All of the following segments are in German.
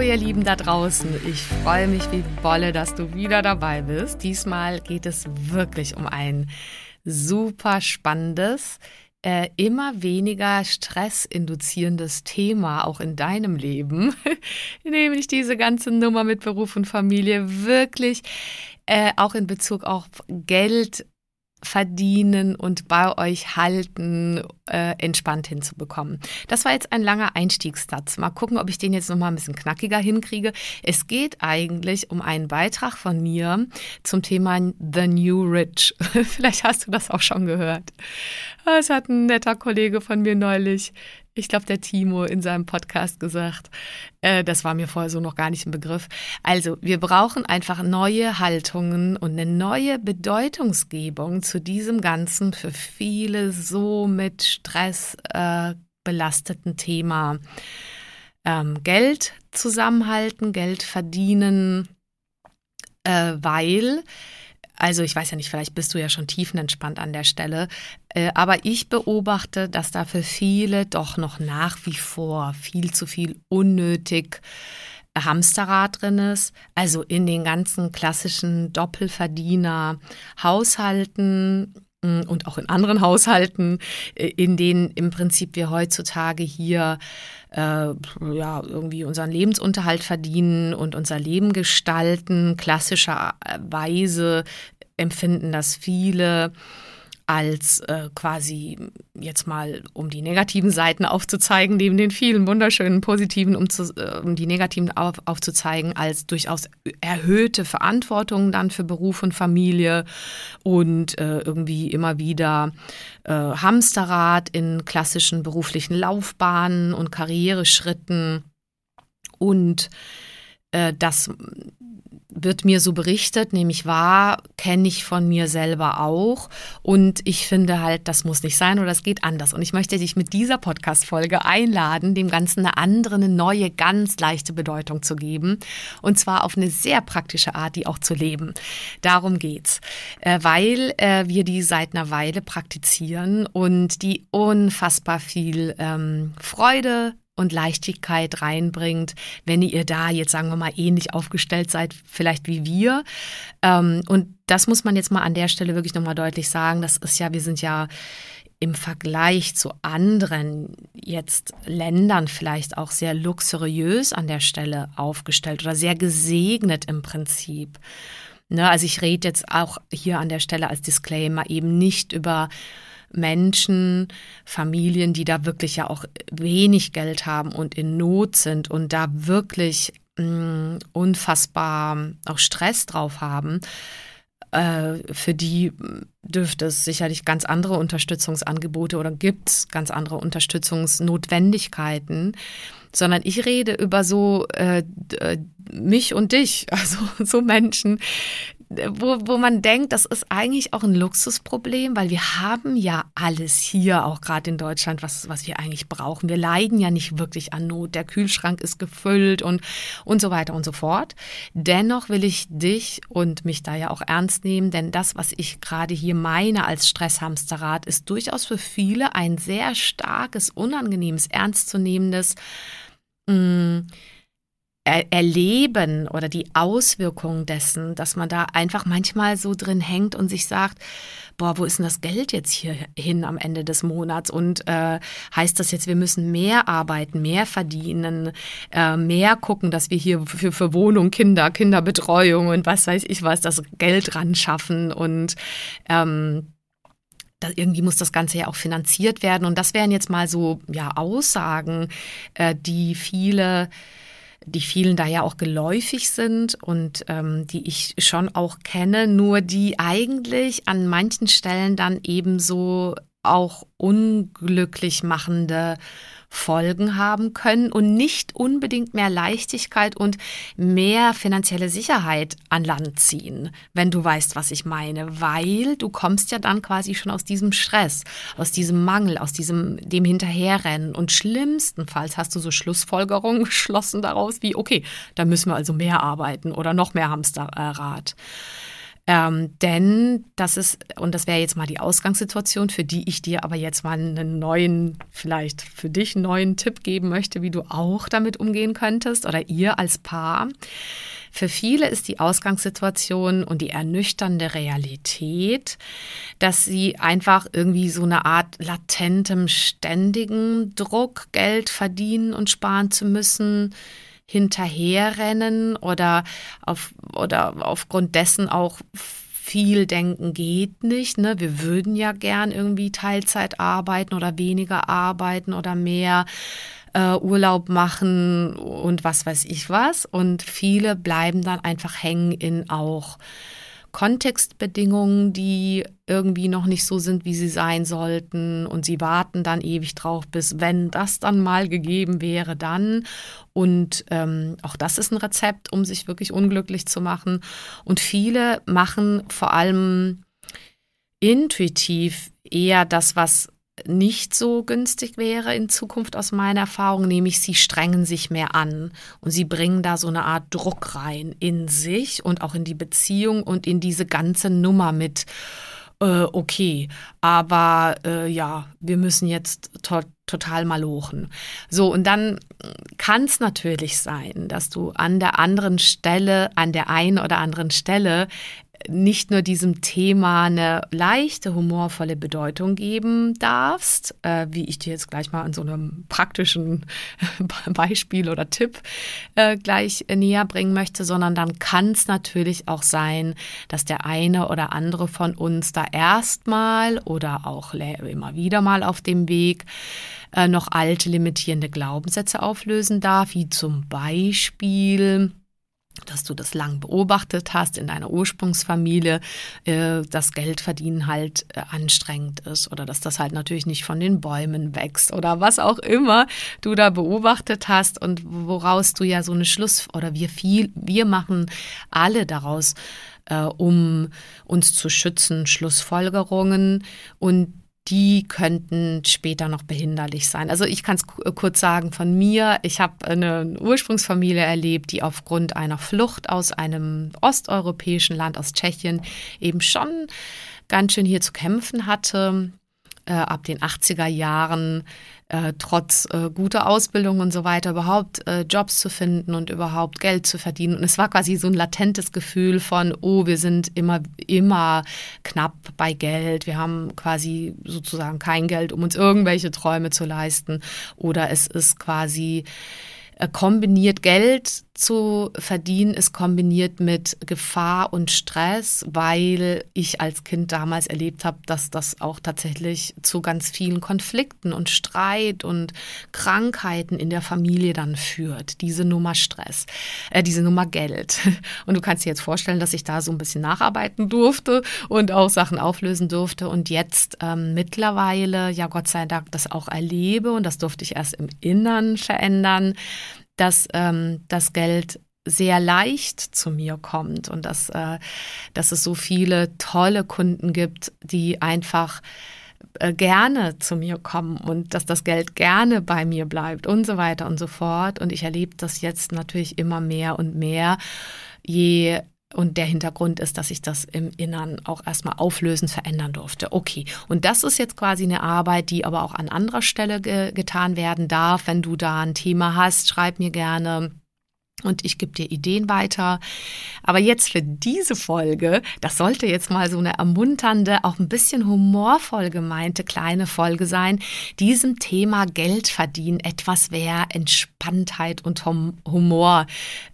Ihr Lieben da draußen, ich freue mich wie Bolle, dass du wieder dabei bist. Diesmal geht es wirklich um ein super spannendes, äh, immer weniger stressinduzierendes Thema auch in deinem Leben, nämlich diese ganze Nummer mit Beruf und Familie wirklich äh, auch in Bezug auf Geld verdienen und bei euch halten, äh, entspannt hinzubekommen. Das war jetzt ein langer Einstiegssatz. Mal gucken, ob ich den jetzt nochmal ein bisschen knackiger hinkriege. Es geht eigentlich um einen Beitrag von mir zum Thema The New Rich. Vielleicht hast du das auch schon gehört. Das hat ein netter Kollege von mir neulich ich glaube, der Timo in seinem Podcast gesagt. Äh, das war mir vorher so noch gar nicht im Begriff. Also, wir brauchen einfach neue Haltungen und eine neue Bedeutungsgebung zu diesem ganzen für viele so mit Stress äh, belasteten Thema. Ähm, Geld zusammenhalten, Geld verdienen, äh, weil also ich weiß ja nicht, vielleicht bist du ja schon tiefenentspannt an der Stelle, äh, aber ich beobachte, dass da für viele doch noch nach wie vor viel zu viel unnötig Hamsterrad drin ist, also in den ganzen klassischen Doppelverdiener Haushalten und auch in anderen Haushalten, äh, in denen im Prinzip wir heutzutage hier äh, ja irgendwie unseren Lebensunterhalt verdienen und unser Leben gestalten, klassischerweise empfinden das viele als äh, quasi jetzt mal, um die negativen Seiten aufzuzeigen, neben den vielen wunderschönen positiven, um, zu, äh, um die negativen auf, aufzuzeigen, als durchaus erhöhte Verantwortung dann für Beruf und Familie und äh, irgendwie immer wieder äh, Hamsterrad in klassischen beruflichen Laufbahnen und Karriereschritten. Und äh, das wird mir so berichtet, nämlich wahr, kenne ich von mir selber auch. Und ich finde halt, das muss nicht sein oder das geht anders. Und ich möchte dich mit dieser Podcast-Folge einladen, dem Ganzen eine andere, eine neue, ganz leichte Bedeutung zu geben. Und zwar auf eine sehr praktische Art, die auch zu leben. Darum geht's. Äh, weil äh, wir die seit einer Weile praktizieren und die unfassbar viel ähm, Freude, und Leichtigkeit reinbringt, wenn ihr da jetzt, sagen wir mal, ähnlich aufgestellt seid, vielleicht wie wir. Ähm, und das muss man jetzt mal an der Stelle wirklich nochmal deutlich sagen. Das ist ja, wir sind ja im Vergleich zu anderen jetzt Ländern vielleicht auch sehr luxuriös an der Stelle aufgestellt oder sehr gesegnet im Prinzip. Ne, also ich rede jetzt auch hier an der Stelle als Disclaimer eben nicht über Menschen, Familien, die da wirklich ja auch wenig Geld haben und in Not sind und da wirklich mh, mm, unfassbar auch Stress drauf haben, äh, für die dürfte es sicherlich ganz andere Unterstützungsangebote oder gibt es ganz andere Unterstützungsnotwendigkeiten, sondern ich rede über so äh, äh mich und dich, also so Menschen, wo, wo man denkt, das ist eigentlich auch ein Luxusproblem, weil wir haben ja alles hier, auch gerade in Deutschland, was, was wir eigentlich brauchen. Wir leiden ja nicht wirklich an Not. Der Kühlschrank ist gefüllt und, und so weiter und so fort. Dennoch will ich dich und mich da ja auch ernst nehmen, denn das, was ich gerade hier meine als Stresshamsterrad, ist durchaus für viele ein sehr starkes, unangenehmes, ernstzunehmendes, mh, mm, erleben oder die Auswirkungen dessen, dass man da einfach manchmal so drin hängt und sich sagt, boah, wo ist denn das Geld jetzt hier hin am Ende des Monats? Und äh, heißt das jetzt, wir müssen mehr arbeiten, mehr verdienen, äh, mehr gucken, dass wir hier für, für Wohnung, Kinder, Kinderbetreuung und was weiß ich was, das Geld ran schaffen und ähm, da irgendwie muss das Ganze ja auch finanziert werden. Und das wären jetzt mal so ja Aussagen, äh, die viele die vielen da ja auch geläufig sind und ähm, die ich schon auch kenne, nur die eigentlich an manchen Stellen dann ebenso auch unglücklich machende Folgen haben können und nicht unbedingt mehr Leichtigkeit und mehr finanzielle Sicherheit an Land ziehen, wenn du weißt, was ich meine, weil du kommst ja dann quasi schon aus diesem Stress, aus diesem Mangel, aus diesem dem Hinterherrennen und schlimmstenfalls hast du so Schlussfolgerungen geschlossen daraus wie okay, da müssen wir also mehr arbeiten oder noch mehr Hamsterrad. Ähm, denn das ist, und das wäre jetzt mal die Ausgangssituation, für die ich dir aber jetzt mal einen neuen, vielleicht für dich einen neuen Tipp geben möchte, wie du auch damit umgehen könntest oder ihr als Paar. Für viele ist die Ausgangssituation und die ernüchternde Realität, dass sie einfach irgendwie so eine Art latentem, ständigen Druck, Geld verdienen und sparen zu müssen, hinterherrennen oder, auf, oder aufgrund dessen auch viel denken geht nicht. Ne? Wir würden ja gern irgendwie Teilzeit arbeiten oder weniger arbeiten oder mehr äh, Urlaub machen und was weiß ich was. Und viele bleiben dann einfach hängen in auch Kontextbedingungen, die irgendwie noch nicht so sind, wie sie sein sollten. Und sie warten dann ewig drauf, bis wenn das dann mal gegeben wäre, dann. Und ähm, auch das ist ein Rezept, um sich wirklich unglücklich zu machen. Und viele machen vor allem intuitiv eher das, was nicht so günstig wäre in Zukunft aus meiner Erfahrung, nämlich sie strengen sich mehr an und sie bringen da so eine Art Druck rein in sich und auch in die Beziehung und in diese ganze Nummer mit, äh, okay, aber äh, ja, wir müssen jetzt to total malochen. So, und dann kann es natürlich sein, dass du an der anderen Stelle, an der einen oder anderen Stelle nicht nur diesem Thema eine leichte, humorvolle Bedeutung geben darfst, äh, wie ich dir jetzt gleich mal an so einem praktischen Beispiel oder Tipp äh, gleich näher bringen möchte, sondern dann kann es natürlich auch sein, dass der eine oder andere von uns da erstmal oder auch immer wieder mal auf dem Weg äh, noch alte limitierende Glaubenssätze auflösen darf, wie zum Beispiel dass du das lang beobachtet hast in deiner Ursprungsfamilie, äh, dass Geldverdienen halt äh, anstrengend ist oder dass das halt natürlich nicht von den Bäumen wächst oder was auch immer du da beobachtet hast und woraus du ja so eine Schluss oder wir viel, wir machen alle daraus, äh, um uns zu schützen, Schlussfolgerungen. Und die könnten später noch behinderlich sein. Also ich kann es äh, kurz sagen von mir. Ich habe eine Ursprungsfamilie erlebt, die aufgrund einer Flucht aus einem osteuropäischen Land, aus Tschechien, eben schon ganz schön hier zu kämpfen hatte. Äh, ab den 80er Jahren äh, trotz äh, guter Ausbildung und so weiter überhaupt äh, Jobs zu finden und überhaupt Geld zu verdienen. Und es war quasi so ein latentes Gefühl von, oh, wir sind immer, immer knapp bei Geld. Wir haben quasi sozusagen kein Geld, um uns irgendwelche Träume zu leisten. Oder es ist quasi äh, kombiniert Geld zu verdienen ist kombiniert mit Gefahr und Stress, weil ich als Kind damals erlebt habe, dass das auch tatsächlich zu ganz vielen Konflikten und Streit und Krankheiten in der Familie dann führt. Diese Nummer Stress, äh, diese Nummer Geld. Und du kannst dir jetzt vorstellen, dass ich da so ein bisschen nacharbeiten durfte und auch Sachen auflösen durfte und jetzt ähm, mittlerweile, ja Gott sei Dank, das auch erlebe und das durfte ich erst im Innern verändern dass ähm, das Geld sehr leicht zu mir kommt und dass, äh, dass es so viele tolle Kunden gibt, die einfach äh, gerne zu mir kommen und dass das Geld gerne bei mir bleibt und so weiter und so fort. Und ich erlebe das jetzt natürlich immer mehr und mehr, je und der Hintergrund ist, dass ich das im Innern auch erstmal auflösen, verändern durfte. Okay. Und das ist jetzt quasi eine Arbeit, die aber auch an anderer Stelle ge getan werden darf. Wenn du da ein Thema hast, schreib mir gerne. Und ich gebe dir Ideen weiter. Aber jetzt für diese Folge, das sollte jetzt mal so eine ermunternde, auch ein bisschen humorvoll gemeinte kleine Folge sein, diesem Thema Geld verdienen etwas mehr entspannt Entspanntheit und Humor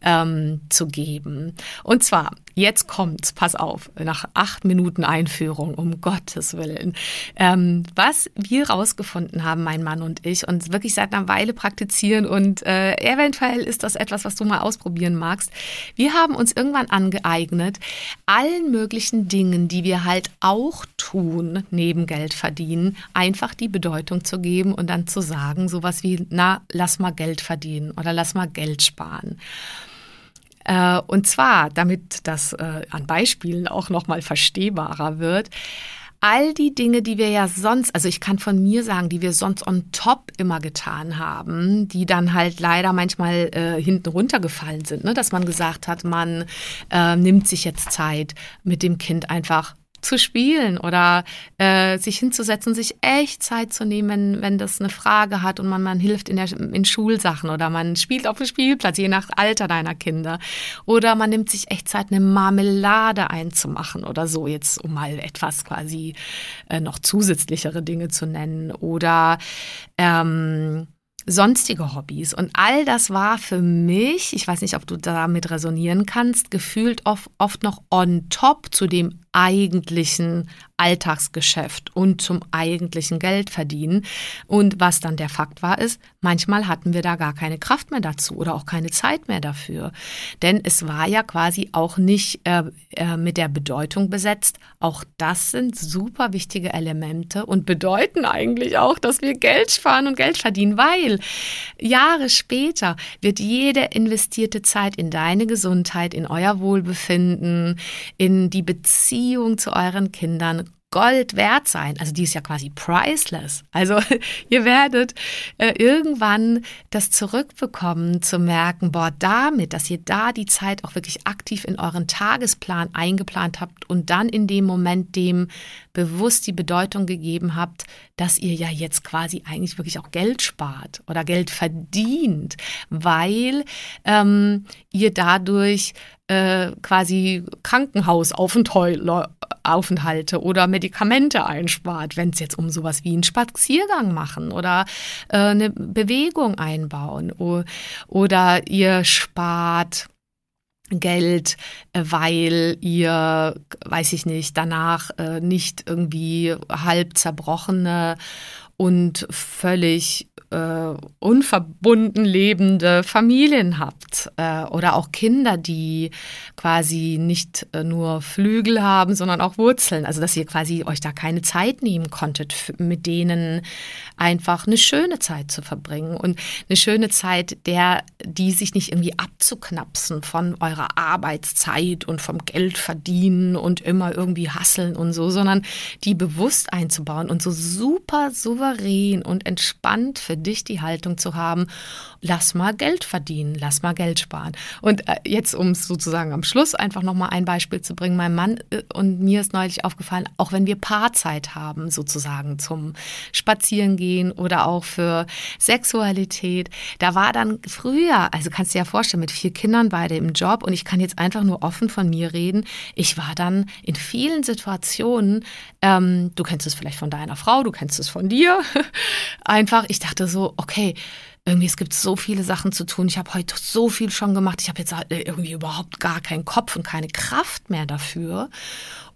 ähm, zu geben. Und zwar Jetzt kommt's, pass auf, nach acht Minuten Einführung, um Gottes Willen. Ähm, was wir rausgefunden haben, mein Mann und ich, und wirklich seit einer Weile praktizieren und äh, eventuell ist das etwas, was du mal ausprobieren magst. Wir haben uns irgendwann angeeignet, allen möglichen Dingen, die wir halt auch tun, neben Geld verdienen, einfach die Bedeutung zu geben und dann zu sagen, sowas wie, na, lass mal Geld verdienen oder lass mal Geld sparen. Äh, und zwar, damit das äh, an Beispielen auch nochmal verstehbarer wird, all die Dinge, die wir ja sonst, also ich kann von mir sagen, die wir sonst on top immer getan haben, die dann halt leider manchmal äh, hinten runtergefallen sind, ne? dass man gesagt hat, man äh, nimmt sich jetzt Zeit mit dem Kind einfach zu spielen oder äh, sich hinzusetzen, sich echt Zeit zu nehmen, wenn das eine Frage hat und man, man hilft in, der, in Schulsachen oder man spielt auf dem Spielplatz, je nach Alter deiner Kinder. Oder man nimmt sich echt Zeit, eine Marmelade einzumachen oder so, jetzt um mal etwas quasi äh, noch zusätzlichere Dinge zu nennen. Oder ähm, sonstige Hobbys. Und all das war für mich, ich weiß nicht, ob du damit resonieren kannst, gefühlt oft, oft noch on top zu dem eigentlichen Alltagsgeschäft und zum eigentlichen Geld verdienen. Und was dann der Fakt war, ist, manchmal hatten wir da gar keine Kraft mehr dazu oder auch keine Zeit mehr dafür. Denn es war ja quasi auch nicht äh, äh, mit der Bedeutung besetzt. Auch das sind super wichtige Elemente und bedeuten eigentlich auch, dass wir Geld sparen und Geld verdienen, weil Jahre später wird jede investierte Zeit in deine Gesundheit, in euer Wohlbefinden, in die Beziehung zu euren Kindern Gold wert sein. Also die ist ja quasi priceless. Also ihr werdet äh, irgendwann das zurückbekommen, zu merken, boah, damit, dass ihr da die Zeit auch wirklich aktiv in euren Tagesplan eingeplant habt und dann in dem Moment dem bewusst die Bedeutung gegeben habt, dass ihr ja jetzt quasi eigentlich wirklich auch Geld spart oder Geld verdient, weil ähm, ihr dadurch äh, quasi Krankenhausaufenthalte oder Medikamente einspart, wenn es jetzt um sowas wie einen Spaziergang machen oder äh, eine Bewegung einbauen oder ihr spart Geld, äh, weil ihr, weiß ich nicht, danach äh, nicht irgendwie halb zerbrochene und völlig äh, unverbunden lebende Familien habt äh, oder auch Kinder, die quasi nicht äh, nur Flügel haben, sondern auch Wurzeln. Also dass ihr quasi euch da keine Zeit nehmen konntet, mit denen einfach eine schöne Zeit zu verbringen und eine schöne Zeit, der, die sich nicht irgendwie abzuknapsen von eurer Arbeitszeit und vom Geld verdienen und immer irgendwie hasseln und so, sondern die bewusst einzubauen und so super souverän und entspannt für dich die Haltung zu haben, lass mal Geld verdienen, lass mal Geld sparen. Und äh, jetzt, um es sozusagen am Schluss einfach nochmal ein Beispiel zu bringen, mein Mann äh, und mir ist neulich aufgefallen, auch wenn wir Paarzeit haben, sozusagen zum Spazierengehen oder auch für Sexualität, da war dann früher, also kannst du dir ja vorstellen, mit vier Kindern beide im Job und ich kann jetzt einfach nur offen von mir reden, ich war dann in vielen Situationen, ähm, du kennst es vielleicht von deiner Frau, du kennst es von dir, einfach, ich dachte so, okay, irgendwie, es gibt so viele Sachen zu tun. Ich habe heute so viel schon gemacht. Ich habe jetzt halt irgendwie überhaupt gar keinen Kopf und keine Kraft mehr dafür.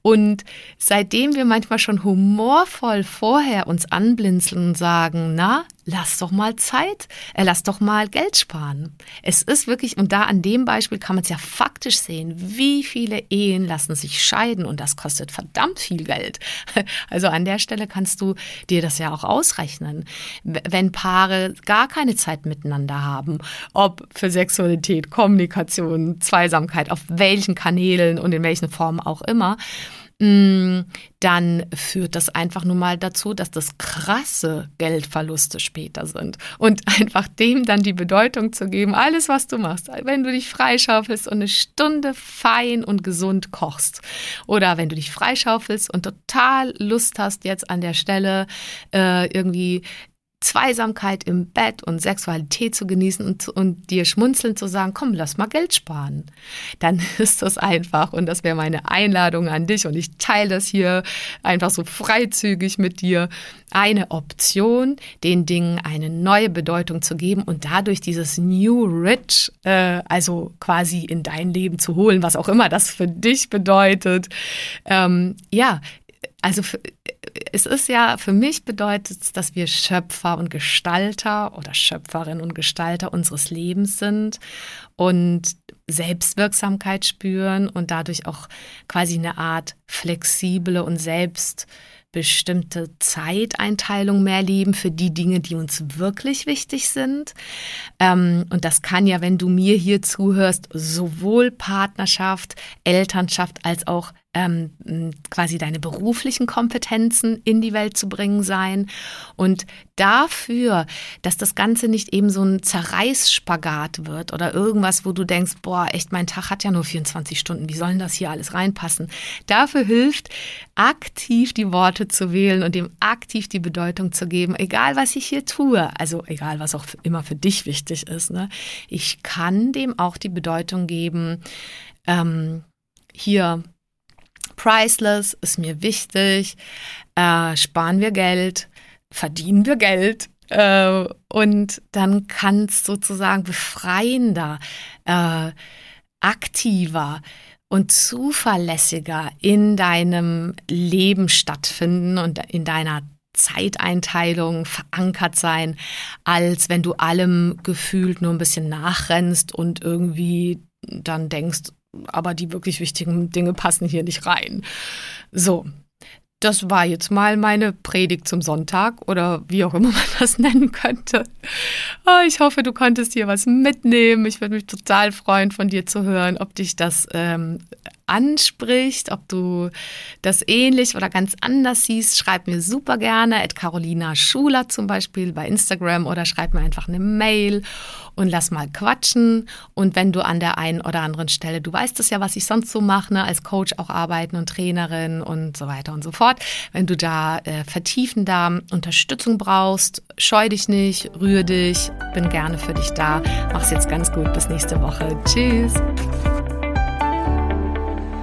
Und seitdem wir manchmal schon humorvoll vorher uns anblinzeln und sagen, na, lass doch mal Zeit, äh, lass doch mal Geld sparen. Es ist wirklich, und da an dem Beispiel kann man es ja faktisch sehen, wie viele Ehen lassen sich scheiden und das kostet verdammt viel Geld. Also an der Stelle kannst du dir das ja auch ausrechnen. Wenn Paare gar keine Zeit miteinander haben, ob für Sexualität, Kommunikation, Zweisamkeit, auf welchen Kanälen und in welchen Formen auch immer, Mm, dann führt das einfach nur mal dazu, dass das krasse Geldverluste später sind. Und einfach dem dann die Bedeutung zu geben, alles, was du machst, wenn du dich freischaufelst und eine Stunde fein und gesund kochst oder wenn du dich freischaufelst und total Lust hast, jetzt an der Stelle äh, irgendwie Zweisamkeit im Bett und Sexualität zu genießen und, und dir schmunzeln zu sagen, komm, lass mal Geld sparen. Dann ist das einfach und das wäre meine Einladung an dich und ich teile das hier einfach so freizügig mit dir. Eine Option, den Dingen eine neue Bedeutung zu geben und dadurch dieses New Rich, äh, also quasi in dein Leben zu holen, was auch immer das für dich bedeutet. Ähm, ja, also es ist ja, für mich bedeutet dass wir Schöpfer und Gestalter oder Schöpferin und Gestalter unseres Lebens sind und Selbstwirksamkeit spüren und dadurch auch quasi eine Art flexible und selbstbestimmte Zeiteinteilung mehr leben für die Dinge, die uns wirklich wichtig sind. Ähm, und das kann ja, wenn du mir hier zuhörst, sowohl Partnerschaft, Elternschaft als auch ähm, quasi deine beruflichen Kompetenzen in die Welt zu bringen sein. Und dafür, dass das Ganze nicht eben so ein Zerreißspagat wird oder irgendwas, wo du denkst, boah, echt, mein Tag hat ja nur 24 Stunden, wie sollen das hier alles reinpassen? Dafür hilft, aktiv die Worte zu wählen und dem aktiv die Bedeutung zu geben, egal was ich hier tue, also egal was auch immer für dich wichtig ist. Ne? Ich kann dem auch die Bedeutung geben, ähm, hier priceless, ist mir wichtig, äh, sparen wir Geld, verdienen wir Geld. Äh, und dann kann es sozusagen befreiender, äh, aktiver und zuverlässiger in deinem Leben stattfinden und in deiner Zeiteinteilung verankert sein, als wenn du allem gefühlt nur ein bisschen nachrennst und irgendwie dann denkst, aber die wirklich wichtigen Dinge passen hier nicht rein. So, das war jetzt mal meine Predigt zum Sonntag oder wie auch immer man das nennen könnte. Oh, ich hoffe, du konntest hier was mitnehmen. Ich würde mich total freuen, von dir zu hören, ob dich das ähm, anspricht, ob du das ähnlich oder ganz anders siehst, schreib mir super gerne at Carolina Schuler zum Beispiel bei Instagram oder schreib mir einfach eine Mail und lass mal quatschen. Und wenn du an der einen oder anderen Stelle, du weißt es ja, was ich sonst so mache, ne, als Coach auch arbeiten und Trainerin und so weiter und so fort. Wenn du da äh, vertiefender Unterstützung brauchst, scheu dich nicht, rühr dich, bin gerne für dich da. Mach's jetzt ganz gut. Bis nächste Woche. Tschüss.